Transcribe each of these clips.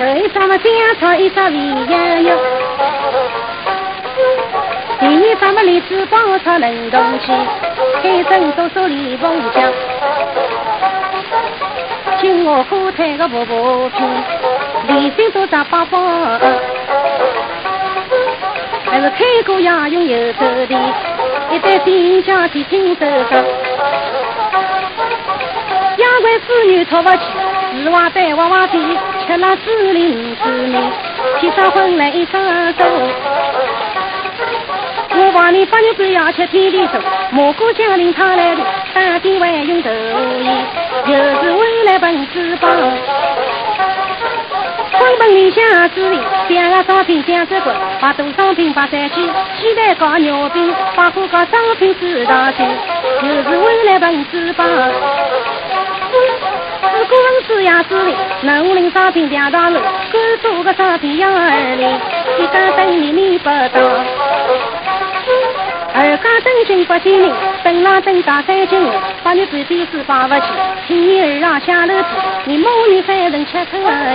头一张么姜炒一张肥羊肉，第二张么栗子包炒冷冻鸡，海参多少里凤酱，金鹅火腿个薄薄片，里心多炸八宝，还是开锅鸭用油走的，一袋新疆的青手上。两位妇女出不去，四娃带娃娃的，吃了四零四年，结上婚来一双手。我帮你把你不要吃天地粥，蘑菇酱领他来的，打点外用豆盐，又是为了本子帮。根本里向子里，两个商品讲这个，把多商品发三去，鸡蛋糕牛饼，把火糕商品四大件，就是为了本子帮。是公司呀子里，农林商品两大路，各多个商品幺二零，一家等你你不到。二家等金不见人，等郎等大三斤，把你嘴边是扒不起，请你儿郎下楼梯，你母女三人吃口饭，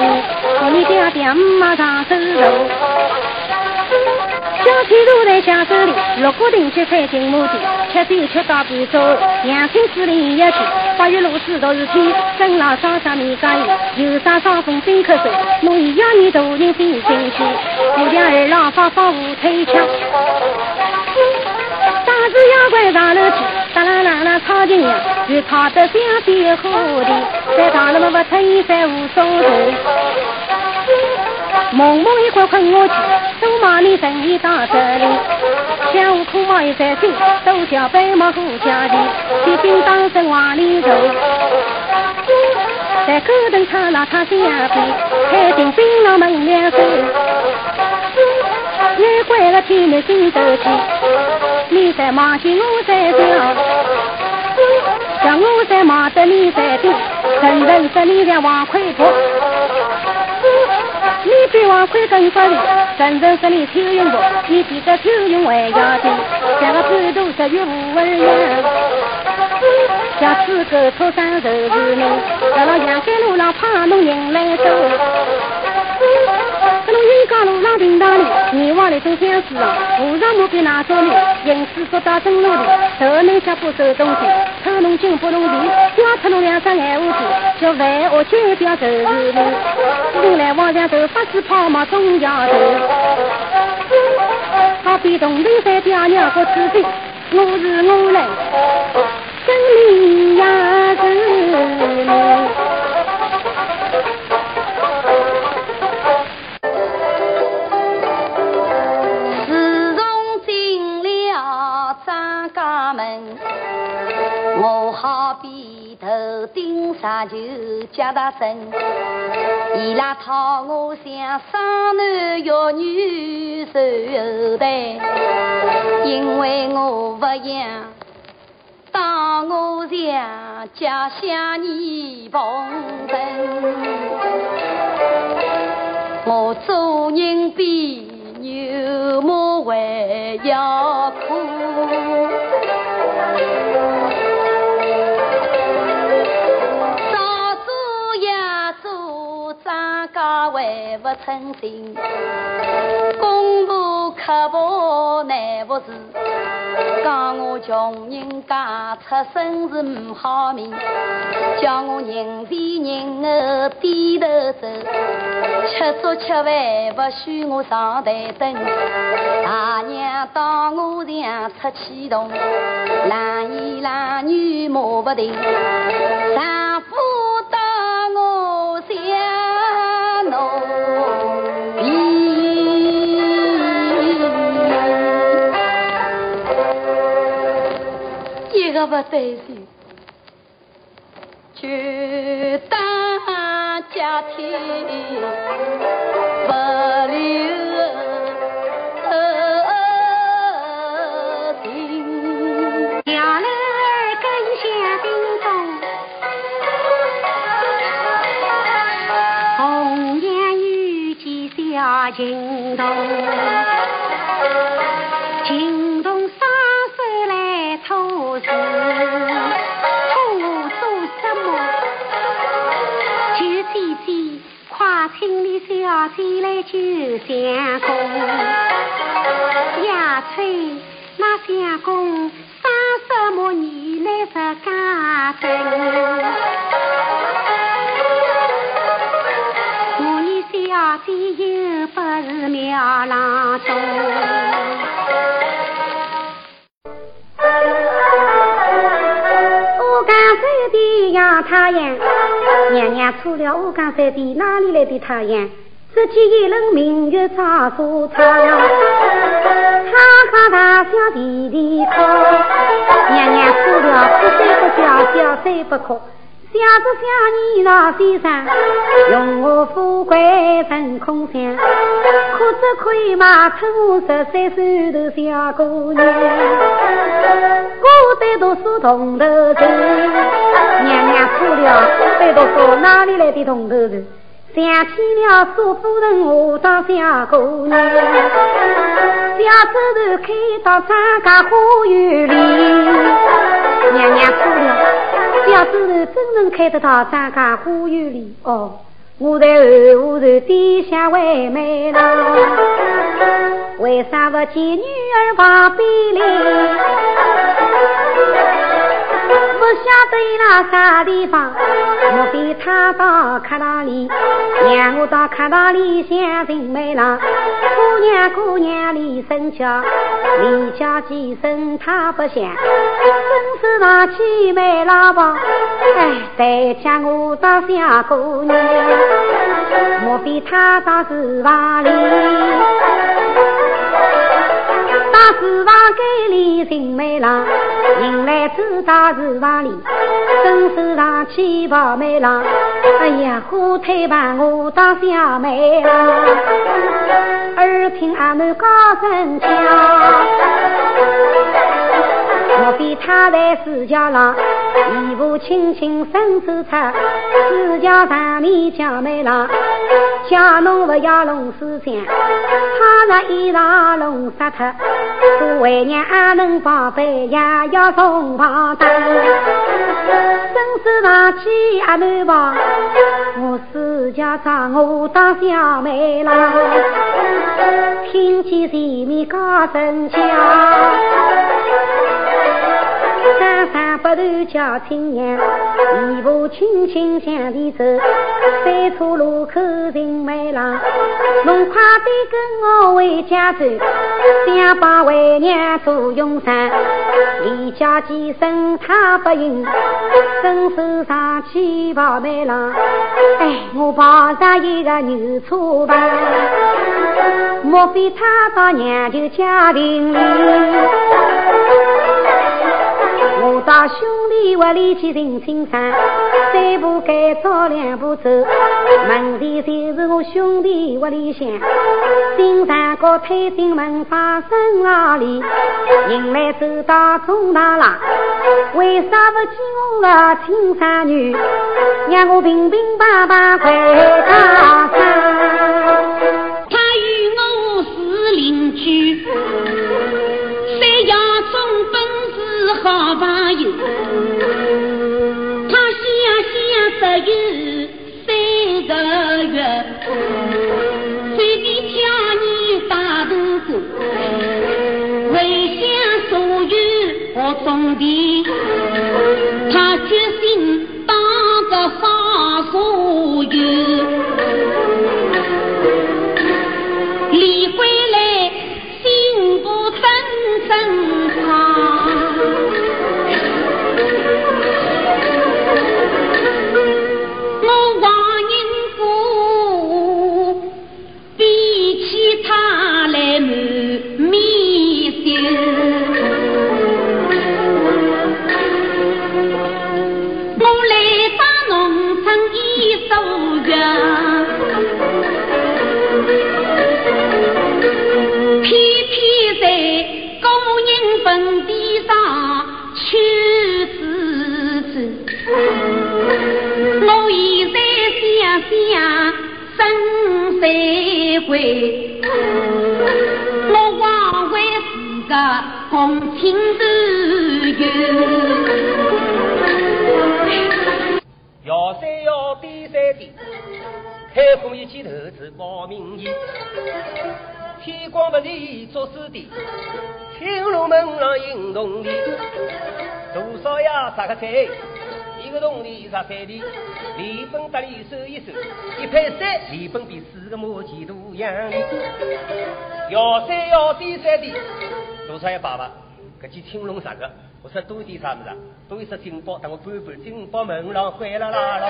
和你爹爹妈上手肉。小天路在下手里，六国定七彩金马蹄，吃酒吃到半昼，两厅司令一去，八月六四都是天，生老双杀米家有，有啥伤风冰咳嗽，侬一要你大人飞进去，我家二郎发发无腿枪。打子妖怪上楼去，哒啦啦啦吵情呀，越吵得像点火的，在大了么不退三无所谓。蒙蒙一会困我去，都骂你生意到这里。下午苦忙一三岁，都叫白毛虎家的，一兵当身往里走。在沟头唱那唱下边，开进槟榔门两手。你怪了天没心斗气，你在忙些我在想，像我在忙得你在听，人人说你在往快跑。你比王奎更发力，真正说你偷用不？你比这秋云还要精，像个半途十月无儿样，像四个初三就是侬，在那阳山路上怕侬人来走。这侬云冈路上停当里，你往里走相思啊，路上莫比哪种里，银子说到正路里，头能下不收东西，偷侬金不弄钱，光出侬两只眼乌鸡，叫万恶千标就是你，人来往上走，发丝泡沫总要头，好比东林山爹娘过此地，我是我来，生命也是你。那就结大声，伊拉讨我像生男育女受后代，因为我不养，当我像家乡泥棚人，我做人比牛马还要苦。称心，公婆刻薄难服侍，讲我穷人家出身是唔好命，叫我人前人后低头走，吃粥吃饭不许我上台灯，大娘当我像出气筒，男言男语骂不停，丈夫。不对劲，就当家庭不留情。小楼儿更响叮咚，红颜遇见小情童。姐来酒相公，呀春那相公生什么你来是家珍？我女小姐又不是庙郎中。阳太阳，娘娘出了乌江山的哪里来的太阳？只见一轮明月照树草，他看大小地地哭。娘娘出了不睡不叫，叫睡不哭。想着想你老先生，用我富贵成空想，可只可以骂出我十三岁的小姑娘。我在读书同头人，娘娘错了，我在读书哪里来的同头人？想起了苏夫人，我当小姑娘，小指头开到张家花园里，娘娘错了。小指头真能开得到张家花园里哦！我在后屋头底下为美郎，为啥不见女儿旁边来？不晓得那啥地方，莫非他到客堂里，让我到客堂里相亲美郎。姑娘姑娘李生叫，李家几声他不响，真是那凄美老婆。哎，再叫我到小姑娘，莫非他到厨房里？间里寻美郎，迎来朱大厨房里，伸手上去抱美郎。哎呀，火腿把我当小妹郎，耳听阿妹高声叫，莫非他在石桥上？一步轻轻伸手出，石桥上面叫美郎，叫侬不要弄思想，他让衣裳弄湿脱，做为娘阿能宝贝也要送房单。伸手上去阿妹抱，我石桥上我当小妹郎，听见前面高声叫。山上北头叫青娘，一步轻轻向前走，三岔路口寻美郎，侬快点跟我回家走，想把为娘做永生。李家几声他不应，伸手上去抱美郎，哎，我抱上一个牛车房，莫非他到娘舅家庭里？到兄弟屋里去寻亲生，三步该走两步走，门前就是我兄弟屋里向，新上个推进门发生哪里？迎来走到中大郎，为啥不见我的亲生女？让我平平白白回家我种地，他决心当个杀手我枉为自个共情独有。要三要比三的，开封一起投资报名义，天光不离做师弟，青龙门上迎铜里，多少爷杀个菜。一个洞里十三里，李本得里手一手，一拍三，李本比四个母鸡都养哩。要三要低三的，多少爷爸爸，搿句青龙啥个？我说多点啥子啊？多一说金宝，等我搬搬金宝门上坏了啦啦。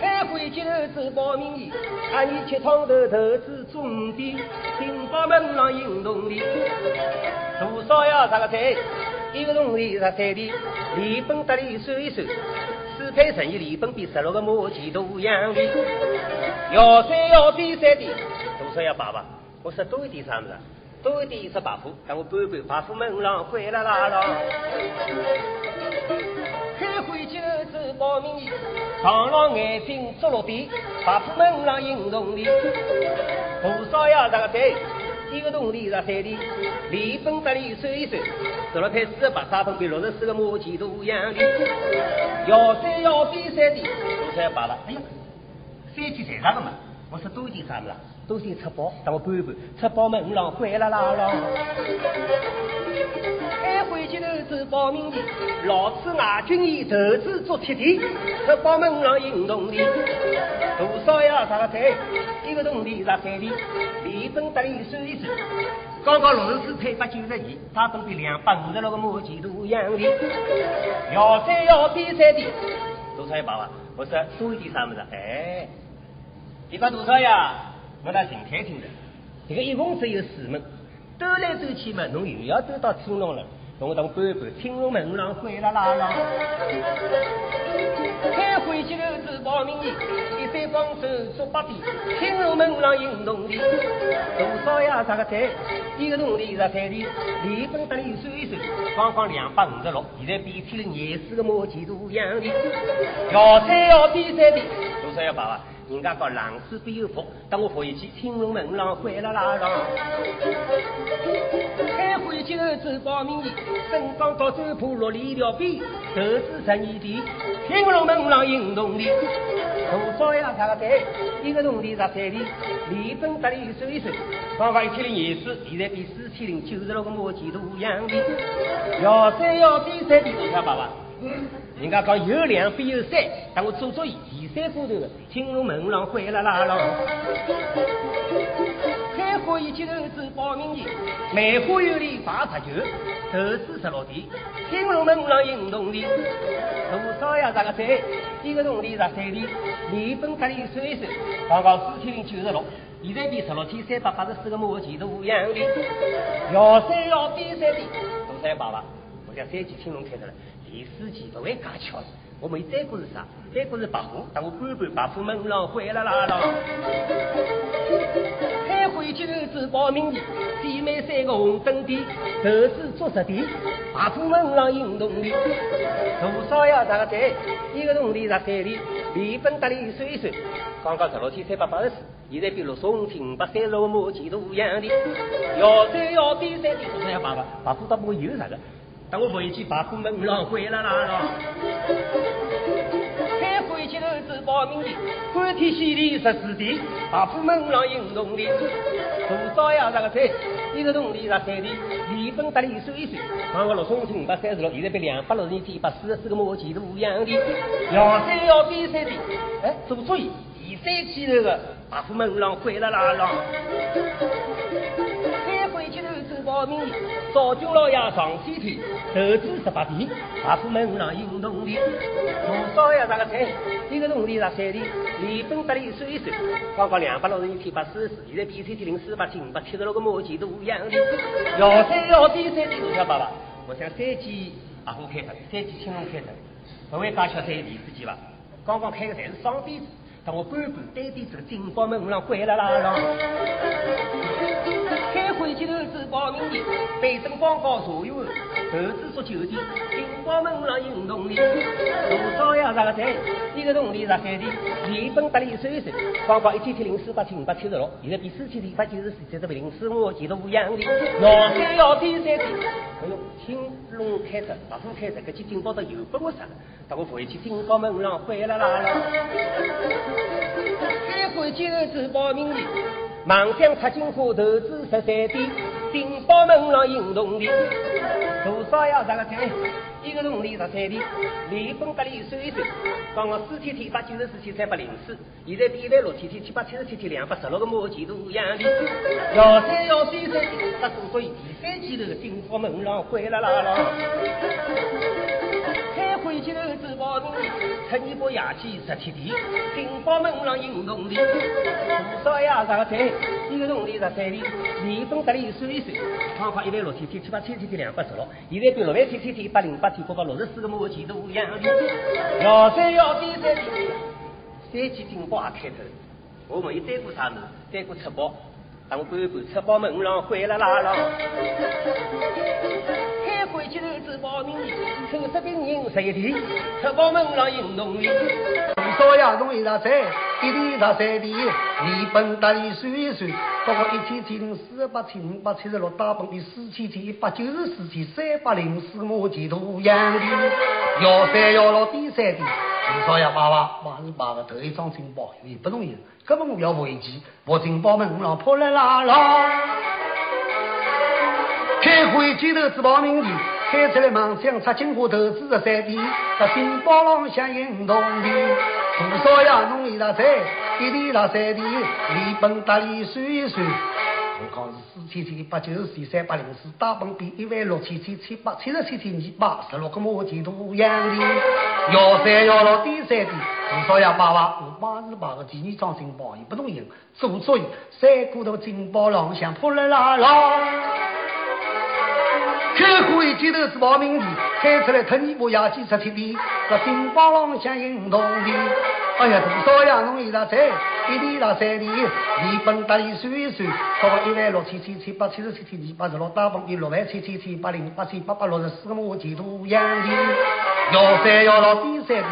开会接头走报名里，阿你吃汤头投资种地，金宝门上银铜里，多少要啥个菜？一个铜里十三里，李本得里算一算，四配生意李本比十六个母鸡都养哩。要三要低三低，多少要爸爸？我说多一点啥子？多一点是白虎，但我搬搬白虎门上坏了啦啦。开会就走报名里，长廊眼睛捉落地，白虎门上迎铜里，多少要这个菜？一个洞里十三里，李本得里算一算，十六块四十八沙分比六十四个母鸡都养的。要三要飞三的，多少八了？哎呀，三句在啥个嘛？我说多点啥子啊？多点吃饱，等我搬一搬，吃饱门上坏了啦啦。开会前头走报名的，老子外军医投资做铁地，吃饱门上迎铜里。多少要啥个菜？一个铜里十三的，李本得里算一算，刚刚六十四配八九十二，他本比两百五十六个母鸡都养的。要三要比三的，多少一百万？我说多一点啥么子？哎，一百多少呀？我那心态听的，这个一共只有四门，兜来兜去嘛，侬又要兜到青龙了。我当搬搬，青龙门上灰啦啦啦。开会去头子报名的，一三双手做八点，青龙门上迎铜的，多少呀？啥个菜？一个铜里十三里，里本得里算一算，刚刚两百五十六，现在比起了廿四个母鸡都养的。要菜要比赛的，多少呀？爸爸？人家讲狼子必有福，等我回去青龙门浪灰啦啦啦。开会就走报名的，身上到走铺落里条边，投资十二地，青龙门上迎铜里，多少呀？他个菜，一个铜里十三里，里本得里算一算，刚刚一千零二十，现在比四千零九十六个母鸡都养的，要三要比三的，你看爸爸。人家讲有两必有三，但我做做前三过头的，青龙门上灰啦啦啦。开花一记头走报名的，梅花有里八十九，投资十六地，青龙门上迎铜里，多少呀？这个菜，一个铜里十三里，米本得里算一算，刚刚四千零九十六，现在比十六千三百八十四个母鸡都养的，要三要比三的，多少爸爸？我讲三季青龙开出来。第四季不会加巧，我没再个是啥？再个是白虎，但我搬搬白虎门上灰啦啦啦。开会接头走报名的，姐妹三个红灯的，投资做实地，白虎门上迎铜里，多少呀？大个在一个铜里十三里，里本得里算一算，刚刚十六天三百八十四，现在比六松五百三十六亩几都一样的，要三要比三的，多少呀？爸爸，白虎到不有啥个？等我回去把虎门上回来啦啦，开会去头走报名的，欢天喜地十四地，把虎门上迎铜的，多少呀？这个菜，一个铜里十三的，里本得里算一算，刚刚六松五百三十六，现在比两百六十一百四十四个母鸡都一样的，要三要比三的，哎，做作业，第三期头个把虎门上回来啦啦。报名的，赵军老爷上西天，投资十八地，大虎门上迎铜的，多少呀？这个菜，一个铜里十三里，里本得利算一算，刚刚两百六十一天八四十四，现在比三天零四百千五百七十六个母鸡都一样的，要三要三三的，小爸爸，我想三季阿虎开的，三季青龙开的，不会搞小三第四季吧？刚刚开的全是双底子，当我搬搬单底子，金宝门上关了啦啦。开会前头是报名的，北镇广告所有。投资做酒店，金宝门上运动里，多少要十个岁，一个动力十三的，离本得利岁岁，光光一天天零四八七五八七十六，现在比四千天八九十四才是零四五几多五样的，要三要比三的，哎呦，青龙开着，白虎开着，搿去金宝都有本事了，等我回去金宝门上回来啦啦，开会接着自报名的。妄想出金花，投资十三点，金宝门上运动的，多少要十个钱？一个铜钿十三钿，离本得利算一算，刚刚四天天八九十四天三百零四，现在比来六天天七百七十七天两百十六个毛钱都一样的。幺三幺三三，那所以第三季头金宝门让灰啦啦啦。开会去头只报名，出你把牙去十七天，金宝门上运动的，多少爷？十个菜，一个铜钿十三钿，连本得利算一算，方法一万六千天，七八千天天两百十六，现在比六万七千天一百零八天，八百六十四个毛钱都一样的。幺三幺三三三季金宝也开头，我没有带过啥子，带过吃包，当官官吃包门上灰啦啦啦。回去头只报名，抽十病人十一天，出报门上运动里。多少呀？容易啥子？一地十三地，你本大利算一算，包括一千七零四八千五百七十六，大本的四千七一百九十四千三百零四，我前途样的。幺三幺六第三地，多少呀？八万八十八个头一张金宝，也不容易。根本我要回去，我金宝门上破来拉拉。开会街头只报名的，开出来梦想出金花投资十三点，在金宝廊向运动的，胡少爷？弄一大菜，一点十三点，连本带利算一算，我讲是四千七百九十四三百零四，大本比一万六千七七百七十七千二百十六个毛钱都一样的，幺三幺六第三点，胡少爷？八万五八十八个第二张金宝也不能赢，做作业三股头金宝廊向破啦啦啦。开会街头是报名的，开出来特你部牙机十七的，这金宝廊向运动的。哎呀，多少呀？弄一大菜，一地大三的，一本大利算一算，到一万六千七七百七十七天二百十六，大本的六万七千七百零八千八百六十四个毛钱都样的。幺三幺六第三的，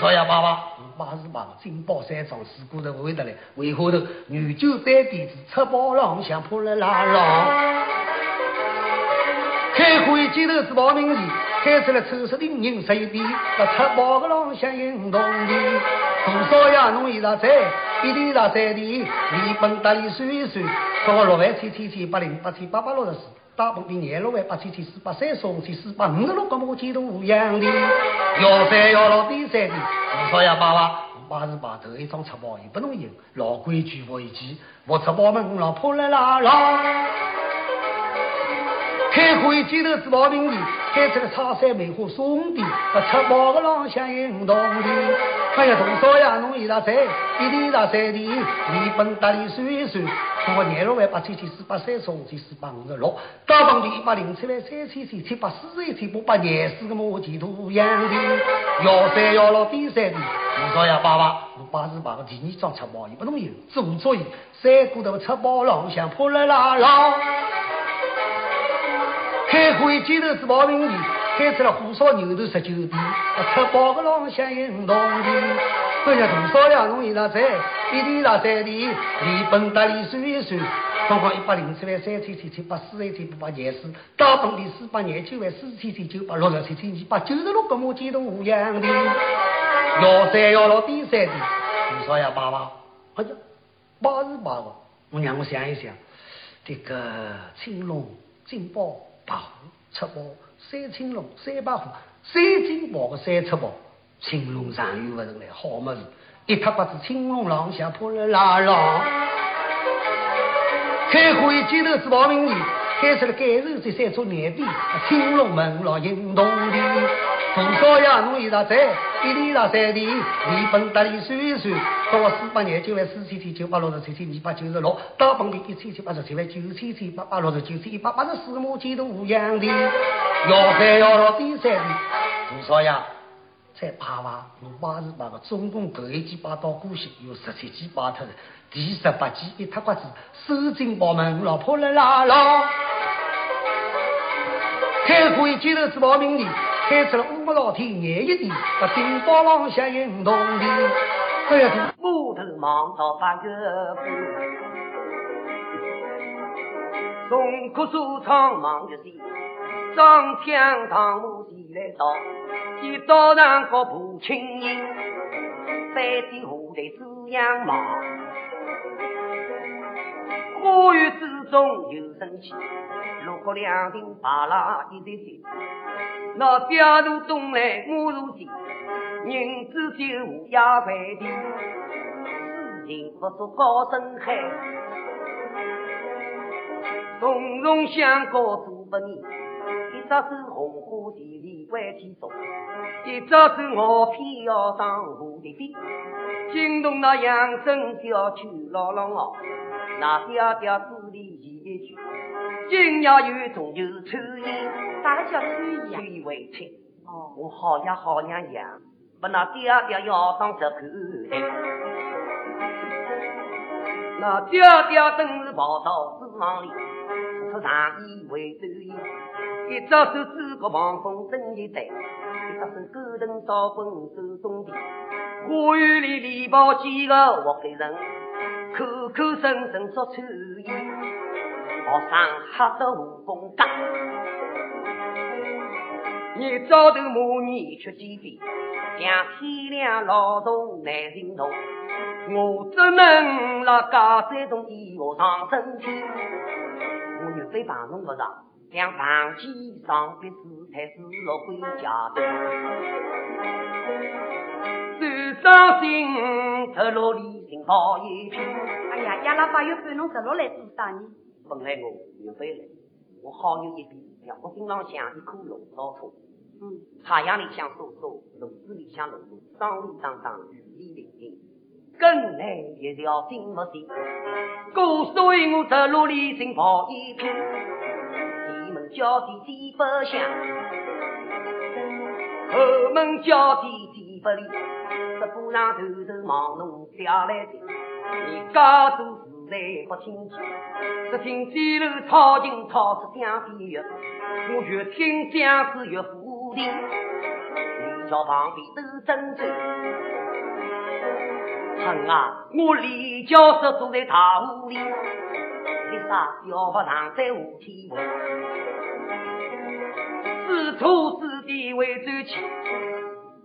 多少呀？八万八十八，金宝三张事故都会得来，为后头女酒带弟子出宝廊向破了拉郎。开会街头是报名的，开出来抽十的人十一点，那吃饱个浪向运动的，大少呀？弄一大菜，一点大三点，连本带利算一算，到六万七千七百零八千八百六十四，大本的廿六万八千七四百三十五千四百五十六个毛钱都一样的，幺三幺六第三的，多少呀？八万八是八头一张吃饱也不能赢，老规矩我一记，我吃饱门老破了啦啦。开会街头是报名的，开出了茶山梅花兄弟，不吃饱个浪向运动的。哎呀，多少呀？弄一大菜，一点大三的，你本带利算一算，我廿六万八千七四百三十五千四百五十六，大房的一百零七万三千七七百四十一千八百廿四个毛钱图样的。幺三幺六第三的，多少呀？八万八十八个第二张吃饱也不能赢，做作业三骨头吃饱浪向破了啦啦。开会街头是报名的，开出了火烧牛头十九点，吃饱个浪向运动的。哎呀，多少两容易那菜，一点那三点，连本带利算一算，刚刚一百零七万三千七七八四十一千八百廿四，大本的四百廿九万四千千九百六十七千二百九十六个毛钱都无样的。幺三幺六第三的，多少呀？八万。哎呀，八十八个。我让我想一想，这个青龙金宝。八虎、七宝、三青龙、三白虎、三金宝个三七宝，青龙上有不成来，好么子？一塌瓜子青龙廊下破了拉浪，开会街头是报名义，开始了改造这三座年底，青龙门上运动的，多少呀？弄一大菜，一里大三里，连本带利算一算。到我四百廿九万四千七九百六十七千二百九十六，大本的一千七百十七万九千七八百六十九千一百八十四亩地都无样的，幺三幺六第三的，多少呀？才八万五八十八个，总共头一季八到股息有十七季八特的，第十八季一塌瓜子，收进宝门老婆来拉拉。开会接头子报名的，开出了五个老天爷一地，把顶包浪向运动的，哎呀，木头忙到八个步，从棵树长忙着些，张天堂母地来到，一道上个步青衣，三天后台滋养忙，花园之中有生气。如果两鬓白拉一对对，那家如东来我如西，人之酒壶压饭地，事情不做高声喊，从容相告做不腻，一只手红花地里关起手，一只手我偏要上蝴蝶飞，惊动那养生小区老老哦，那嗲嗲子里一句。今夜有中有抽烟，啥个叫我好呀好娘养，把那爹爹要当这口袋。那爹爹正是跑到书房里，出上衣衣，一只手指个防风针一带，一只手勾灯烧滚手中的。花园里篱笆几个活给人，口口声声说抽烟。学生吓得无风干，你早头骂你吃几杯，像天亮劳动难行动。我只能辣家山中医学上身体，我岳飞帮侬不上，像长期上笔字才是落回家的。最伤心，头落里寻好一片。哎呀，亚拉爸又喊侬走落来做啥呢？本来我岳飞来，我好有一笔，像屋顶上像一颗龙草草。太阳里向烁烁，炉子里向露露，霜里当当，雨里淋淋，更来一条金木线。故所以我这路里新跑一片，前门叫地地不响，后门叫地地不灵，这坡上头头忙弄下来的，你家做事。来不清楚，只听西楼吵琴吵出江边月，我越听相思越浮沉。立桥旁边都争执，恨啊！我立桥是坐在大屋里，为啥要不躺在屋天？知错知地为周起，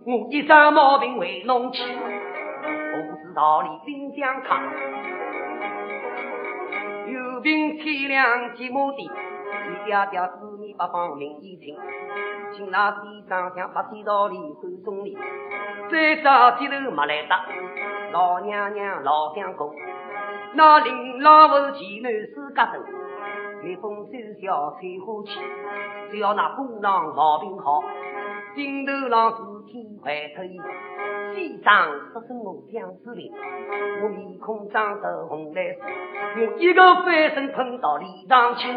我一生毛病为弄起，不知道理冰箱烫。有病天亮几亩地，你爹爹四面八方名义听，请那地上向八地道里欢送礼，再找几头没来得，老娘娘老相公，那林老不是前南四角头，蜜蜂收小吹花气，只要那姑娘毛病好，顶头上四天快退。西上说声我将司令，我面孔长得红来我一个翻身碰到李长青，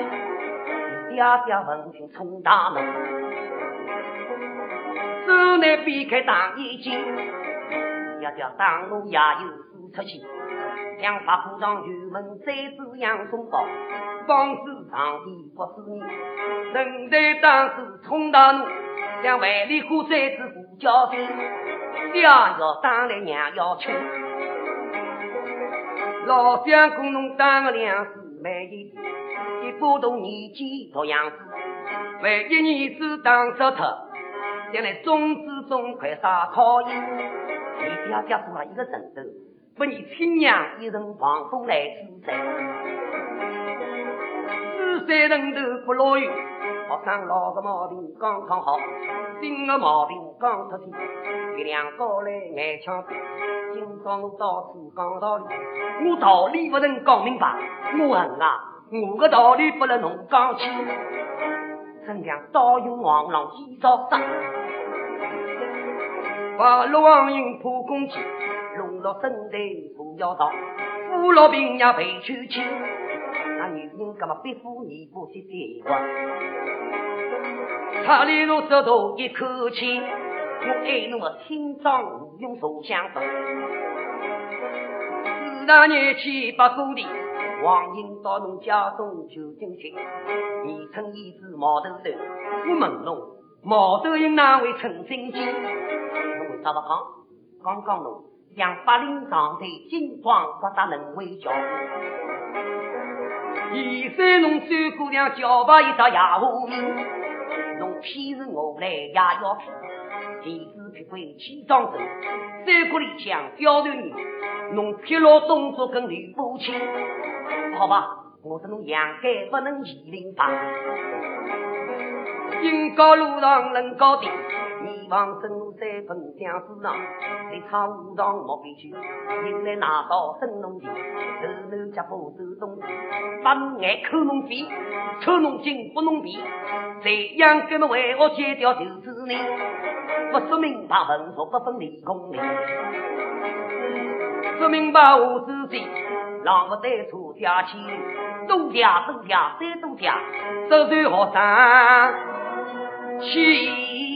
爹爹闻听冲大门，手内避开大眼睛，爹爹当路也有四出气，两把虎杖玉门再子杨松宝，方子上地不是你，人在当时冲大怒，两万里虎再子不交兵。爹要当来娘要娶，老相公侬当个粮食卖一点，一把头年纪做样子，万一儿子当死脱，将来种子种快杀讨厌。你爹爹做了一个枕头，不你亲娘一人防风来支撑，四三人头不落雨。学生老个毛病刚刚好，新个毛病刚脱天。月亮高来眼腔闭，今朝我到处讲道理，我道理不能讲明白。我恨啊，我个道理不能侬讲清。真像刀用黄狼几招杀，把六王银破公鸡，龙落身带不要刀，虎落平也被取亲。那女人干嘛逼夫你不去结婚？查理路这头一口气，我爱侬个心脏无用受相分。四大年纪不过的，王英到侬家中求进去，你称一子毛头头，我问侬，毛头英哪位陈新金？侬为啥不讲？刚刚侬像八岭上头金光不大能为叫。现在侬三姑娘叫把一只哑巴名，侬骗是我来也要骗。弟子劈鬼七丈手，三国里向刁头女，侬劈老动作跟吕布亲，好吧，我是侬杨改不能欺凌吧。金高路上人高顶，你往深路山分江市场，在唱武场莫必去，引来拿刀升龙旗，头头脚步走东，把侬眼抠侬鼻，抽侬筋不侬皮，这样根本为我戒掉就是你。不说明白，文说不分理功名。说明白我自己，让不得出家去，多家多家再多家，十岁学生去。